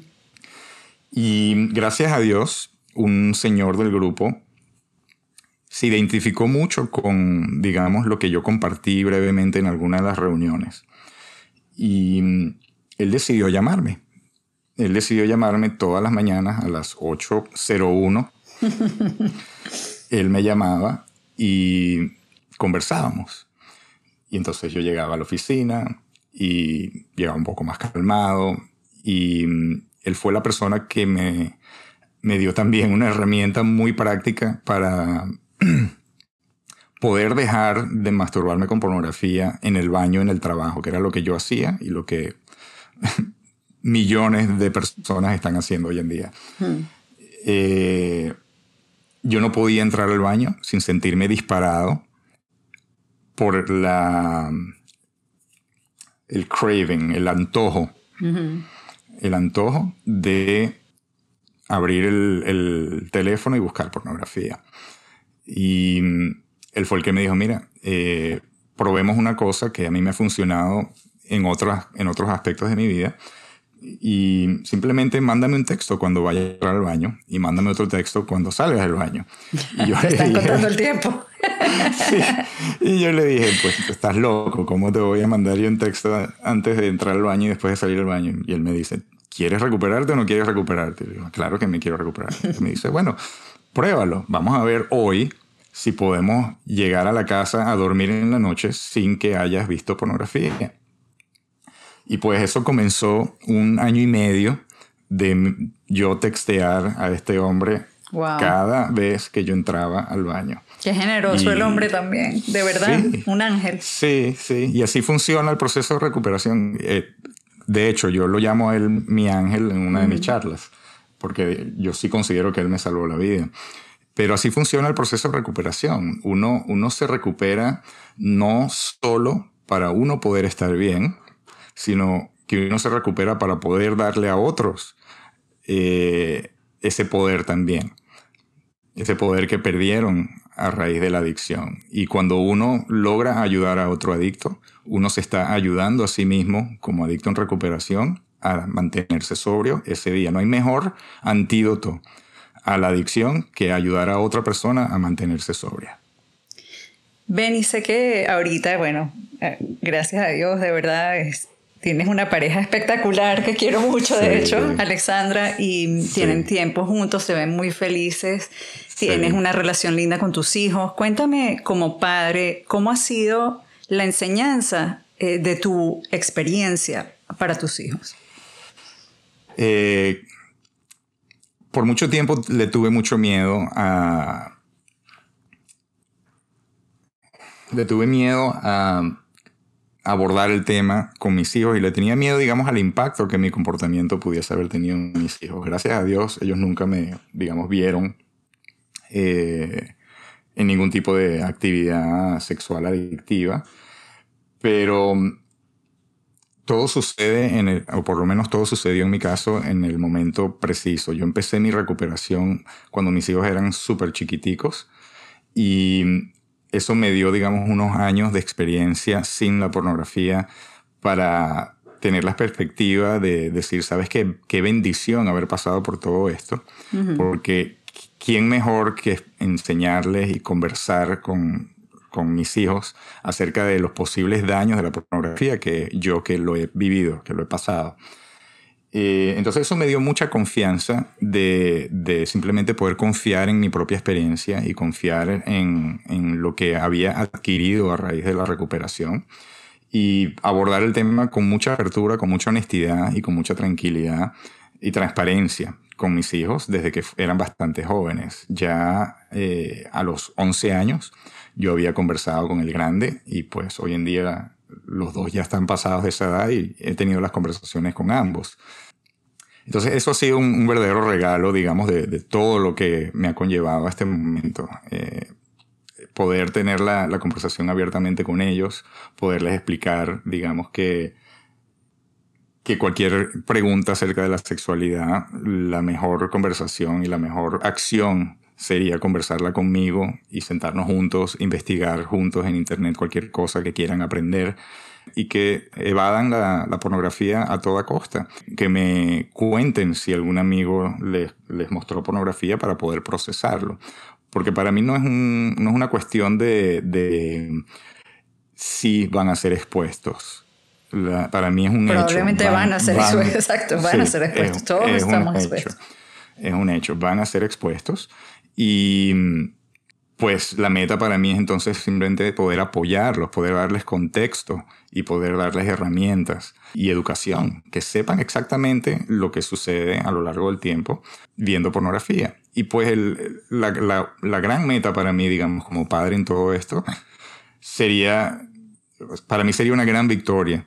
Y gracias a Dios, un señor del grupo se identificó mucho con, digamos, lo que yo compartí brevemente en alguna de las reuniones. Y él decidió llamarme él decidió llamarme todas las mañanas a las 8.01. él me llamaba y conversábamos. Y entonces yo llegaba a la oficina y llegaba un poco más calmado. Y mm, él fue la persona que me, me dio también una herramienta muy práctica para poder dejar de masturbarme con pornografía en el baño, en el trabajo, que era lo que yo hacía y lo que millones de personas están haciendo hoy en día. Hmm. Eh, yo no podía entrar al baño sin sentirme disparado por la el craving, el antojo, el antojo de abrir el, teléfono y buscar pornografía. Y él fue el que me dijo, mira, eh, probemos una cosa que a mí me ha funcionado en, otras, en otros aspectos de mi vida, y simplemente mándame un texto cuando vaya al baño y mándame otro texto cuando salgas del baño. Y yo Están contando el tiempo. Y yo le dije, pues estás loco, ¿cómo te voy a mandar yo un texto antes de entrar al baño y después de salir del baño? Y él me dice, ¿quieres recuperarte o no quieres recuperarte? Y digo, claro que me quiero recuperar. Y me dice, bueno, pruébalo, vamos a ver hoy si podemos llegar a la casa a dormir en la noche sin que hayas visto pornografía. Y pues eso comenzó un año y medio de yo textear a este hombre cada vez que yo entraba al baño. Qué generoso el hombre también, de verdad, un ángel. Sí, sí, y así funciona el proceso de recuperación. Eh, de hecho, yo lo llamo a él mi ángel en una de mis charlas, porque yo sí considero que él me salvó la vida. Pero así funciona el proceso de recuperación. Uno, uno se recupera no solo para uno poder estar bien, sino que uno se recupera para poder darle a otros eh, ese poder también. Ese poder que perdieron a raíz de la adicción. Y cuando uno logra ayudar a otro adicto, uno se está ayudando a sí mismo como adicto en recuperación a mantenerse sobrio ese día. No hay mejor antídoto a la adicción que ayudar a otra persona a mantenerse sobria. Ben, y sé que ahorita, bueno, eh, gracias a Dios, de verdad, tienes una pareja espectacular que quiero mucho, de hecho, Alexandra, y tienen tiempo juntos, se ven muy felices, tienes una relación linda con tus hijos. Cuéntame como padre, ¿cómo ha sido la enseñanza eh, de tu experiencia para tus hijos? Eh, por mucho tiempo le tuve mucho miedo a... Le tuve miedo a abordar el tema con mis hijos y le tenía miedo, digamos, al impacto que mi comportamiento pudiese haber tenido en mis hijos. Gracias a Dios, ellos nunca me, digamos, vieron eh, en ningún tipo de actividad sexual adictiva, pero todo sucede en el, o por lo menos todo sucedió en mi caso en el momento preciso. Yo empecé mi recuperación cuando mis hijos eran súper chiquiticos y eso me dio, digamos, unos años de experiencia sin la pornografía para tener la perspectiva de decir, ¿sabes qué? Qué bendición haber pasado por todo esto, porque ¿quién mejor que enseñarles y conversar con, con mis hijos acerca de los posibles daños de la pornografía que yo que lo he vivido, que lo he pasado? Eh, entonces eso me dio mucha confianza de, simplemente poder confiar en mi propia experiencia y confiar en, lo que había adquirido a raíz de la recuperación y abordar el tema con mucha apertura, con mucha honestidad y con mucha tranquilidad y transparencia con mis hijos desde que eran bastante jóvenes. Ya eh, a los 11 años yo había conversado con el grande y pues hoy en día los dos ya están pasados de esa edad y he tenido las conversaciones con ambos. Entonces eso ha sido un, verdadero regalo, digamos, de, todo lo que me ha conllevado a este momento. Eh, poder tener la, conversación abiertamente con ellos, poderles explicar, digamos, que, que cualquier pregunta acerca de la sexualidad, la mejor conversación y la mejor acción sería conversarla conmigo y sentarnos juntos, investigar juntos en Internet cualquier cosa que quieran aprender y que evadan la, pornografía a toda costa. Que me cuenten si algún amigo les, les mostró pornografía para poder procesarlo. Porque para mí no es, un, no es una cuestión de, de si van a ser expuestos. para mí es un hecho. Probablemente van, a ser expuestos, exacto, van a ser expuestos. Todos estamos expuestos. Es un hecho, van a ser expuestos y pues la meta para mí es entonces simplemente poder apoyarlos, poder darles contexto y poder darles herramientas y educación, que sepan exactamente lo que sucede a lo largo del tiempo viendo pornografía. Y pues la, gran meta para mí, digamos, como padre en todo esto, sería, para mí sería una gran victoria.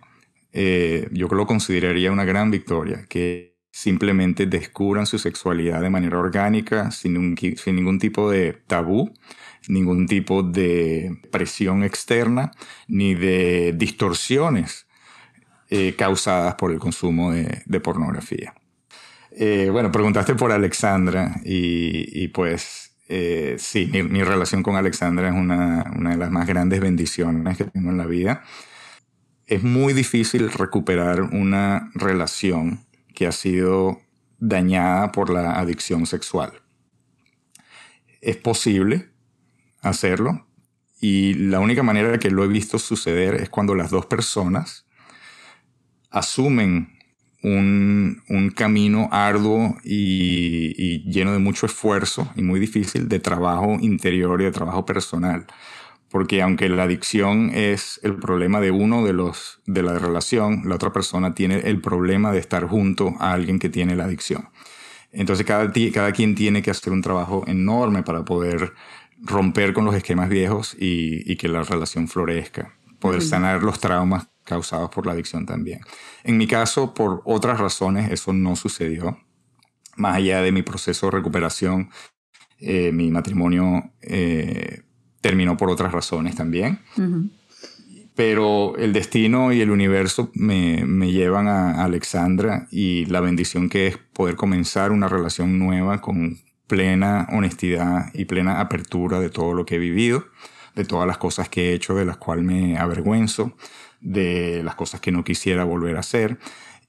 Eh, yo lo consideraría una gran victoria, que simplemente descubran su sexualidad de manera orgánica, sin, ningún tipo de tabú, ningún tipo de presión externa, ni de distorsiones eh, causadas por el consumo de, pornografía. Eh, bueno, preguntaste por Alexandra y, pues eh, sí, mi, mi, relación con Alexandra es una, una de las más grandes bendiciones que tengo en la vida. Es muy difícil recuperar una relación que ha sido dañada por la adicción sexual. Es posible hacerlo y la única manera que lo he visto suceder es cuando las dos personas asumen un, camino arduo y, y, lleno de mucho esfuerzo y muy difícil de trabajo interior y de trabajo personal porque aunque la adicción es el problema de uno de los de la relación, la otra persona tiene el problema de estar junto a alguien que tiene la adicción. Entonces cada, cada quien tiene que hacer un trabajo enorme para poder romper con los esquemas viejos y, que la relación florezca, poder sanar los traumas causados por la adicción también. En mi caso, por otras razones, eso no sucedió. Más allá de mi proceso de recuperación, eh, mi matrimonio eh, terminó por otras razones también. Pero el destino y el universo me, me, llevan a Alexandra y la bendición que es poder comenzar una relación nueva con plena honestidad y plena apertura de todo lo que he vivido, de todas las cosas que he hecho, de las cuales me avergüenzo, de las cosas que no quisiera volver a hacer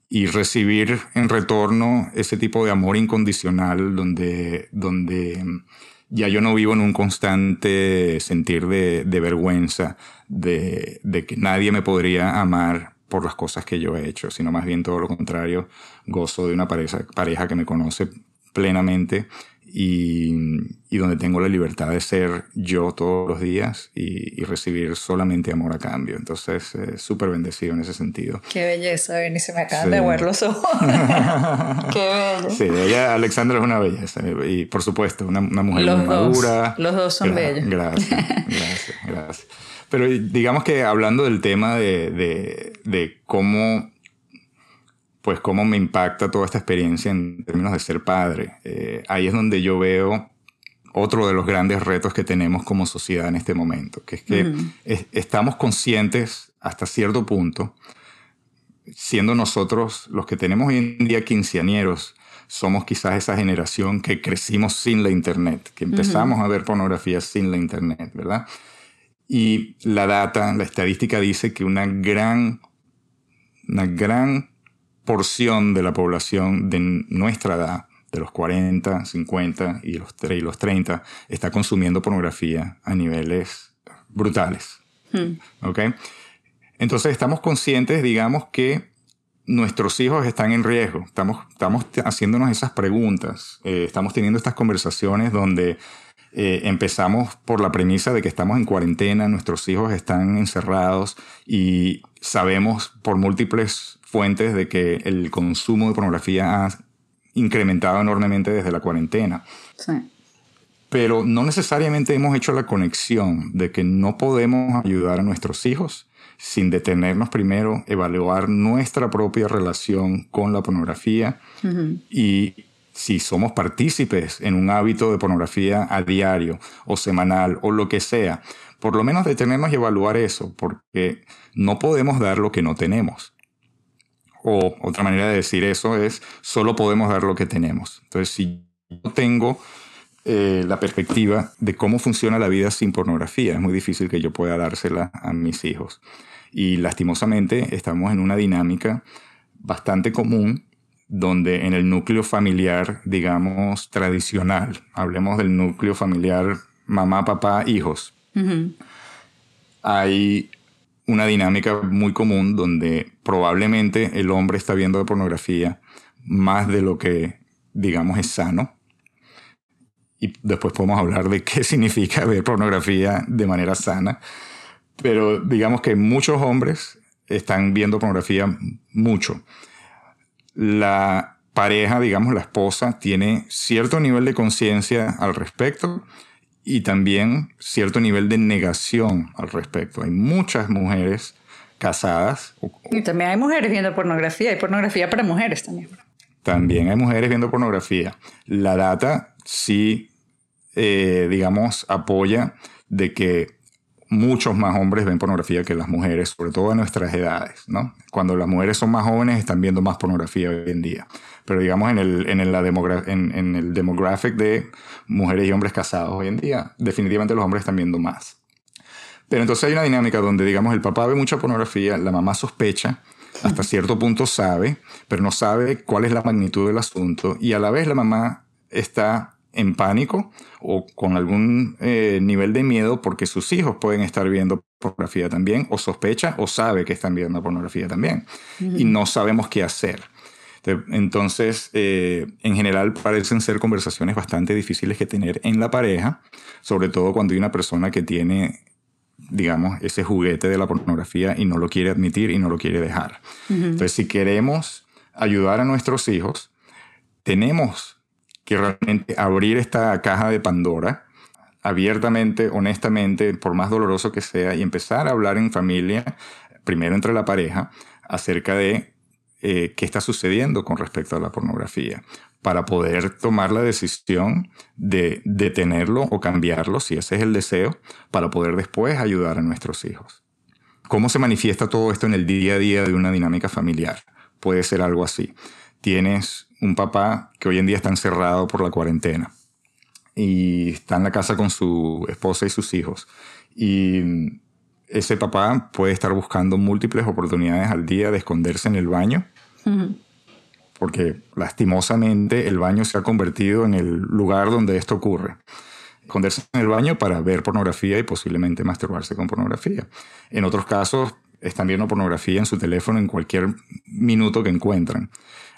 y recibir en retorno ese tipo de amor incondicional donde, donde ya yo no vivo en un constante sentir de, vergüenza, de, de, que nadie me podría amar por las cosas que yo he hecho, sino más bien todo lo contrario, gozo de una pareja, pareja que me conoce plenamente y, y, donde tengo la libertad de ser yo todos los días y, y recibir solamente amor a cambio. Entonces, eh, súper bendecido en ese sentido. Qué belleza, Benny, se me acaban de ver los ojos. Qué bello. Sí, ella, Alexandra es una belleza y por supuesto, una, una mujer muy madura. Los dos son bellos. Gracias, gracias, gracias. Pero digamos que hablando del tema de, de, de cómo pues cómo me impacta toda esta experiencia en términos de ser padre. Eh, ahí es donde yo veo otro de los grandes retos que tenemos como sociedad en este momento, que es que estamos conscientes hasta cierto punto, siendo nosotros los que tenemos hoy en día quinceañeros, somos quizás esa generación que crecimos sin la Internet, que empezamos a ver pornografía sin la Internet, ¿verdad? Y la data, la estadística dice que una gran, una gran porción de la población de nuestra edad, de los 40, 50 y los, y los 30, está consumiendo pornografía a niveles brutales. Hmm. Entonces estamos conscientes, digamos, que nuestros hijos están en riesgo. Estamos, estamos haciéndonos esas preguntas. Eh, estamos teniendo estas conversaciones donde eh, empezamos por la premisa de que estamos en cuarentena, nuestros hijos están encerrados y sabemos por múltiples fuentes de que el consumo de pornografía ha incrementado enormemente desde la cuarentena. Sí. Pero no necesariamente hemos hecho la conexión de que no podemos ayudar a nuestros hijos sin detenernos primero, evaluar nuestra propia relación con la pornografía y si somos partícipes en un hábito de pornografía a diario o semanal o lo que sea, por lo menos detenernos y evaluar eso, porque no podemos dar lo que no tenemos. O otra manera de decir eso es, solo podemos dar lo que tenemos. Entonces, si yo tengo eh, la perspectiva de cómo funciona la vida sin pornografía, es muy difícil que yo pueda dársela a mis hijos. Y lastimosamente estamos en una dinámica bastante común donde en el núcleo familiar, digamos, tradicional, hablemos del núcleo familiar mamá, papá, hijos, hay una dinámica muy común donde probablemente el hombre está viendo pornografía más de lo que, digamos, es sano. Y después podemos hablar de qué significa ver pornografía de manera sana. Pero digamos que muchos hombres están viendo pornografía mucho. La pareja, digamos, la esposa, tiene cierto nivel de conciencia al respecto y también cierto nivel de negación al respecto. Hay muchas mujeres casadas. Y también hay mujeres viendo pornografía, hay pornografía para mujeres también. También hay mujeres viendo pornografía. La data sí, eh, digamos, apoya de que muchos más hombres ven pornografía que las mujeres, sobre todo a nuestras edades, ¿no? Cuando las mujeres son más jóvenes están viendo más pornografía hoy en día. Pero digamos en el, en el, la en, en el demographic de mujeres y hombres casados hoy en día, definitivamente los hombres están viendo más. Pero entonces hay una dinámica donde, digamos, el papá ve mucha pornografía, la mamá sospecha, hasta cierto punto sabe, pero no sabe cuál es la magnitud del asunto, y a la vez la mamá está en pánico o con algún eh, nivel de miedo porque sus hijos pueden estar viendo pornografía también, o sospecha o sabe que están viendo pornografía también, y no sabemos qué hacer. Entonces, eh, en general parecen ser conversaciones bastante difíciles que tener en la pareja, sobre todo cuando hay una persona que tiene, digamos, ese juguete de la pornografía y no lo quiere admitir y no lo quiere dejar. Entonces, si queremos ayudar a nuestros hijos, tenemos que realmente abrir esta caja de Pandora abiertamente, honestamente, por más doloroso que sea, y empezar a hablar en familia, primero entre la pareja, acerca de eh, qué está sucediendo con respecto a la pornografía, para poder tomar la decisión de detenerlo o cambiarlo, si ese es el deseo, para poder después ayudar a nuestros hijos. ¿Cómo se manifiesta todo esto en el día a día de una dinámica familiar? Puede ser algo así. Tienes un papá que hoy en día está encerrado por la cuarentena. y está en la casa con su esposa y sus hijos. Y ese papá puede estar buscando múltiples oportunidades al día de esconderse en el baño, porque lastimosamente el baño se ha convertido en el lugar donde esto ocurre. Esconderse en el baño para ver pornografía y posiblemente masturbarse con pornografía. En otros casos, están viendo pornografía en su teléfono en cualquier minuto que encuentran.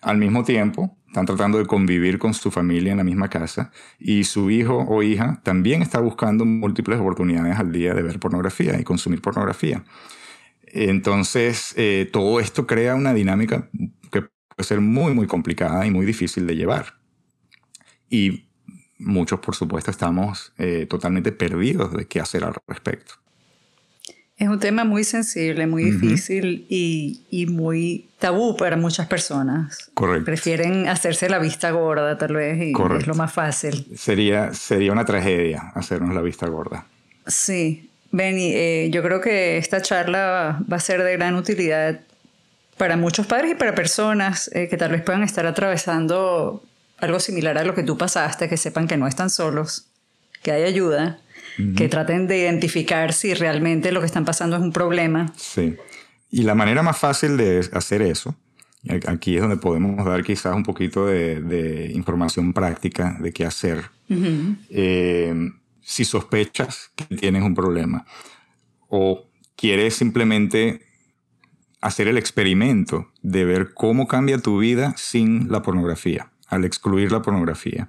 Al mismo tiempo, están tratando de convivir con su familia en la misma casa y su hijo o hija también está buscando múltiples oportunidades al día de ver pornografía y consumir pornografía. Entonces, eh, todo esto crea una dinámica que puede ser muy, muy complicada y muy difícil de llevar. Y muchos, por supuesto, estamos eh, totalmente perdidos de qué hacer al respecto. Es un tema muy sensible, muy difícil y, y, muy tabú para muchas personas. Correcto. Prefieren hacerse la vista gorda tal vez y es lo más fácil. Sería, sería una tragedia hacernos la vista gorda. Sí. Benny, eh, yo creo que esta charla va a ser de gran utilidad para muchos padres y para personas eh, que tal vez puedan estar atravesando algo similar a lo que tú pasaste, que sepan que no están solos, que hay ayuda que traten de identificar si realmente lo que están pasando es un problema. Sí. Y la manera más fácil de hacer eso, aquí es donde podemos dar quizás un poquito de, información práctica de qué hacer. Eh, si sospechas que tienes un problema o quieres simplemente hacer el experimento de ver cómo cambia tu vida sin la pornografía, al excluir la pornografía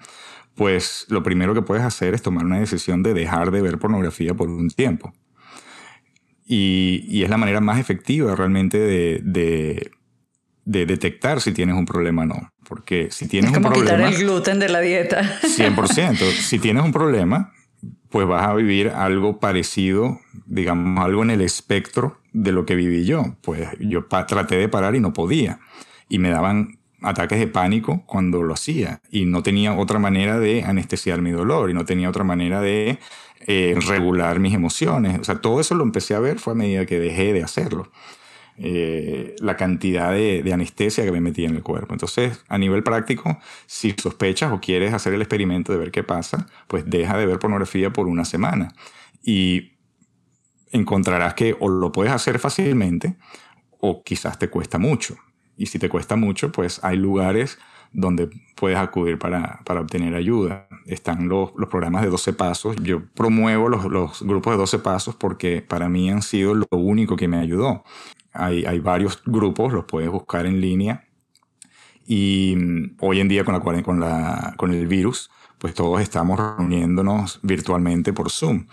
pues lo primero que puedes hacer es tomar una decisión de dejar de ver pornografía por un tiempo. Y, es la manera más efectiva realmente de, detectar si tienes un problema o no. Porque si tienes es como un problema... quitar el gluten de la dieta. 100%. si tienes un problema, pues vas a vivir algo parecido, digamos, algo en el espectro de lo que viví yo. Pues yo traté de parar y no podía. Y me daban ataques de pánico cuando lo hacía y no tenía otra manera de anestesiar mi dolor y no tenía otra manera de eh, regular mis emociones. O sea, todo eso lo empecé a ver fue a medida que dejé de hacerlo. Eh, la cantidad de, de, anestesia que me metía en el cuerpo. Entonces, a nivel práctico, si sospechas o quieres hacer el experimento de ver qué pasa, pues deja de ver pornografía por una semana y encontrarás que o lo puedes hacer fácilmente o quizás te cuesta mucho. Y si te cuesta mucho, pues hay lugares donde puedes acudir para, para obtener ayuda. Están los, los, programas de 12 pasos. Yo promuevo los, los, grupos de 12 pasos porque para mí han sido lo único que me ayudó. Hay, hay varios grupos, los puedes buscar en línea. Y mm, hoy en día con, la, con, la, con el virus, pues todos estamos reuniéndonos virtualmente por Zoom.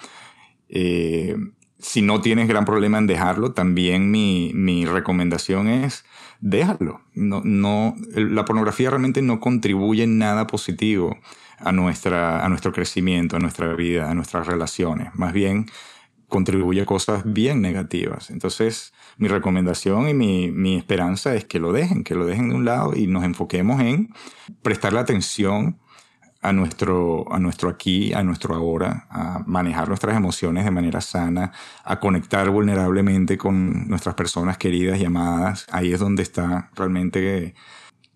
Eh, si no tienes gran problema en dejarlo, también mi, mi recomendación es déjalo. No, no, la pornografía realmente no contribuye en nada positivo a, nuestra, a nuestro crecimiento, a nuestra vida, a nuestras relaciones. Más bien contribuye a cosas bien negativas. Entonces, mi recomendación y mi, mi esperanza es que lo dejen, que lo dejen de un lado y nos enfoquemos en prestarle atención a nuestro, a nuestro aquí, a nuestro ahora, a manejar nuestras emociones de manera sana, a conectar vulnerablemente con nuestras personas queridas y amadas. Ahí es donde está realmente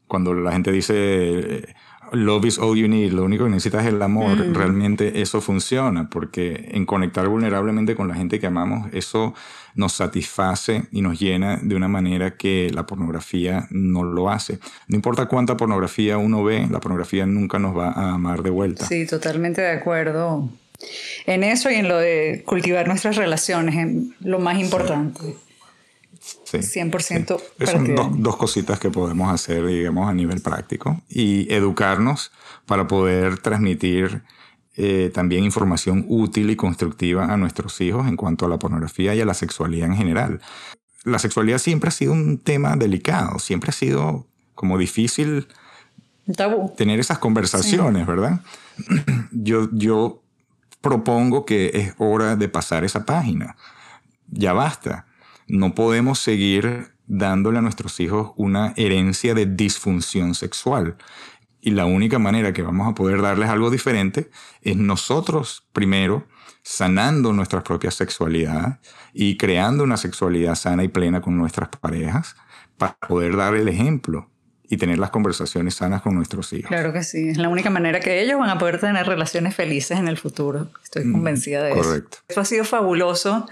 cuando la gente dice love is all you need, lo único que necesitas es el amor, mm. realmente eso funciona, porque en conectar vulnerablemente con la gente que amamos, eso nos satisface y nos llena de una manera que la pornografía no lo hace. No importa cuánta pornografía uno ve, la pornografía nunca nos va a amar de vuelta. Sí, totalmente de acuerdo. En eso y en lo de cultivar nuestras relaciones, en lo más importante. Sí, 100%. Sí. Son dos, dos, cositas que podemos hacer, digamos, a nivel práctico y educarnos para poder transmitir eh, también información útil y constructiva a nuestros hijos en cuanto a la pornografía y a la sexualidad en general. La sexualidad siempre ha sido un tema delicado, siempre ha sido como difícil tener esas conversaciones, ¿verdad? Yo, yo propongo que es hora de pasar esa página. Ya basta. No podemos seguir dándole a nuestros hijos una herencia de disfunción sexual. Y la única manera que vamos a poder darles algo diferente es nosotros primero sanando nuestra propia sexualidad y creando una sexualidad sana y plena con nuestras parejas para poder dar el ejemplo y tener las conversaciones sanas con nuestros hijos. Claro que sí, es la única manera que ellos van a poder tener relaciones felices en el futuro. Estoy mm, convencida de eso. Correcto. Esto ha sido fabuloso.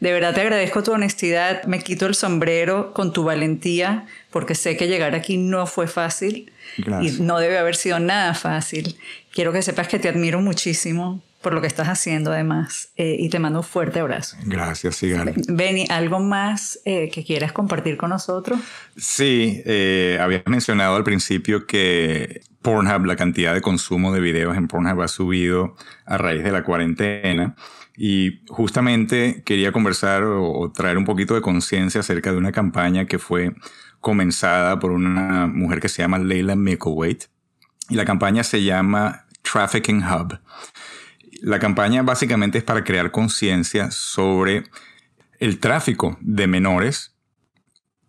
De verdad te agradezco tu honestidad. Me quito el sombrero con tu valentía porque sé que llegar aquí no fue fácil y no debe haber sido nada fácil. Quiero que sepas que te admiro muchísimo por lo que estás haciendo además eh, y te mando un fuerte abrazo. Gracias, Sigal. Benny, ¿algo más eh, que quieras compartir con nosotros? Sí, eh, habías mencionado al principio que Pornhub, la cantidad de consumo de videos en Pornhub ha subido a raíz de la cuarentena. Y justamente quería conversar o, traer un poquito de conciencia acerca de una campaña que fue comenzada por una mujer que se llama Leila Micklethwait. Y la campaña se llama Trafficking Hub. La campaña básicamente es para crear conciencia sobre el tráfico de menores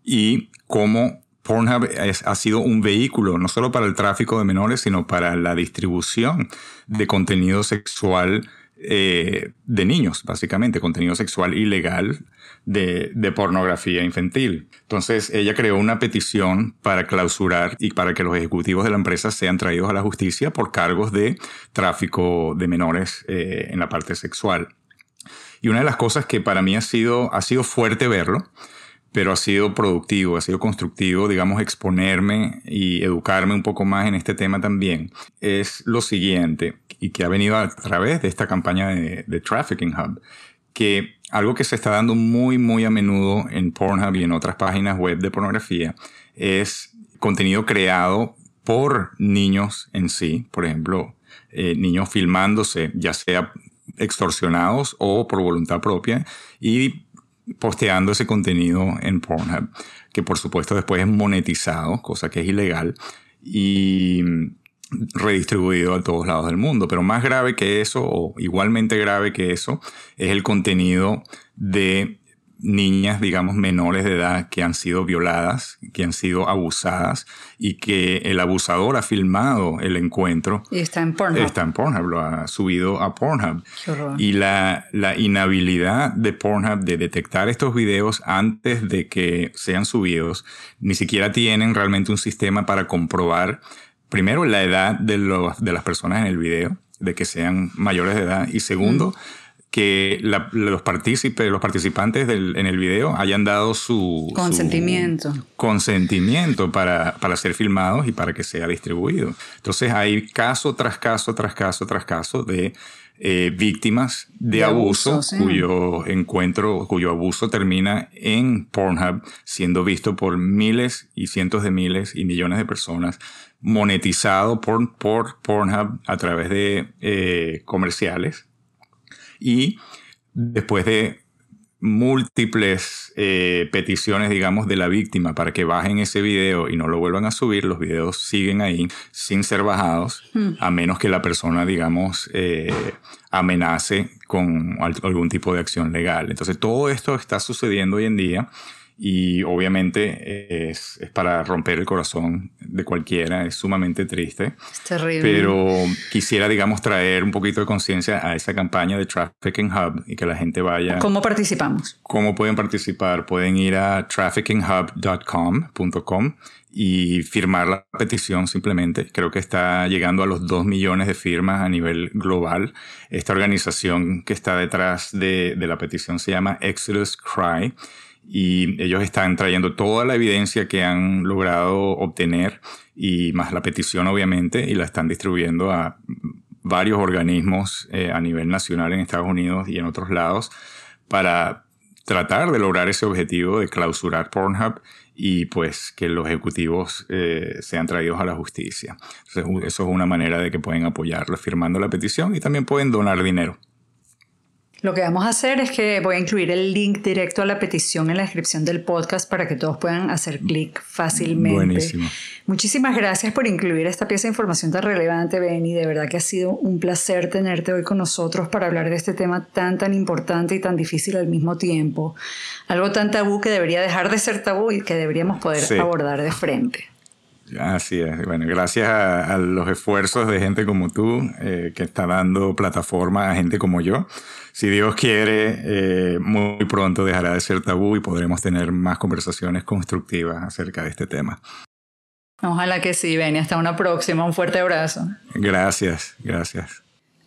y cómo Pornhub ha sido un vehículo no solo para el tráfico de menores, sino para la distribución de contenido sexual eh, de niños, básicamente, contenido sexual ilegal de, de, pornografía infantil. Entonces, ella creó una petición para clausurar y para que los ejecutivos de la empresa sean traídos a la justicia por cargos de tráfico de menores eh, en la parte sexual. Y una de las cosas que para mí ha sido, ha sido fuerte verlo, pero ha sido productivo, ha sido constructivo, digamos, exponerme y educarme un poco más en este tema también, es lo siguiente, y que ha venido a través de esta campaña de, de Trafficking Hub, que algo que se está dando muy, muy a menudo en Pornhub y en otras páginas web de pornografía es contenido creado por niños en sí, por ejemplo, eh, niños filmándose, ya sea extorsionados o por voluntad propia, y posteando ese contenido en Pornhub, que por supuesto después es monetizado, cosa que es ilegal, y redistribuido a todos lados del mundo. Pero más grave que eso, o igualmente grave que eso, es el contenido de niñas, digamos, menores de edad que han sido violadas, que han sido abusadas y que el abusador ha filmado el encuentro. Y está en Pornhub. Está en Pornhub, lo ha subido a Pornhub. Y la, la inhabilidad de Pornhub de detectar estos videos antes de que sean subidos, ni siquiera tienen realmente un sistema para comprobar primero, la edad de, los, de las personas en el video, de que sean mayores de edad, y segundo, que los, partícipes, los participantes en el video hayan dado su consentimiento, consentimiento para, para, ser filmados y para que sea distribuido. Entonces hay caso tras caso, tras caso, tras caso de eh, víctimas de, abuso, cuyo encuentro, cuyo abuso termina en Pornhub, siendo visto por miles y cientos de miles y millones de personas monetizado por, por Pornhub a través de eh, comerciales y después de múltiples eh, peticiones, digamos, de la víctima para que bajen ese video y no lo vuelvan a subir, los videos siguen ahí sin ser bajados, hmm. a menos que la persona, digamos, eh, amenace con algún tipo de acción legal. Entonces, todo esto está sucediendo hoy en día y obviamente es, es, para romper el corazón de cualquiera, es sumamente triste. Es terrible. Pero quisiera, digamos, traer un poquito de conciencia a esa campaña de Trafficking Hub y que la gente vaya. ¿Cómo participamos? ¿Cómo pueden participar? Pueden ir a traffickinghub.com y firmar la petición simplemente. Creo que está llegando a los 2 millones de firmas a nivel global. Esta organización que está detrás de, de la petición se llama Exodus Cry y ellos están trayendo toda la evidencia que han logrado obtener y más la petición obviamente y la están distribuyendo a varios organismos eh, a nivel nacional en Estados Unidos y en otros lados para tratar de lograr ese objetivo de clausurar Pornhub y pues que los ejecutivos eh, sean traídos a la justicia. Eso es una manera de que pueden apoyarlo firmando la petición y también pueden donar dinero. Lo que vamos a hacer es que voy a incluir el link directo a la petición en la descripción del podcast para que todos puedan hacer clic fácilmente. Buenísimo. Muchísimas gracias por incluir esta pieza de información tan relevante, Benny. De verdad que ha sido un placer tenerte hoy con nosotros para hablar de este tema tan, tan importante y tan difícil al mismo tiempo. Algo tan tabú que debería dejar de ser tabú y que deberíamos poder abordar de frente. Así es. Bueno, gracias a, los esfuerzos de gente como tú, eh, que está dando plataforma a gente como yo. Si Dios quiere, eh, muy pronto dejará de ser tabú y podremos tener más conversaciones constructivas acerca de este tema. Ojalá que sí, Beni. Hasta una próxima. Un fuerte abrazo. Gracias, gracias.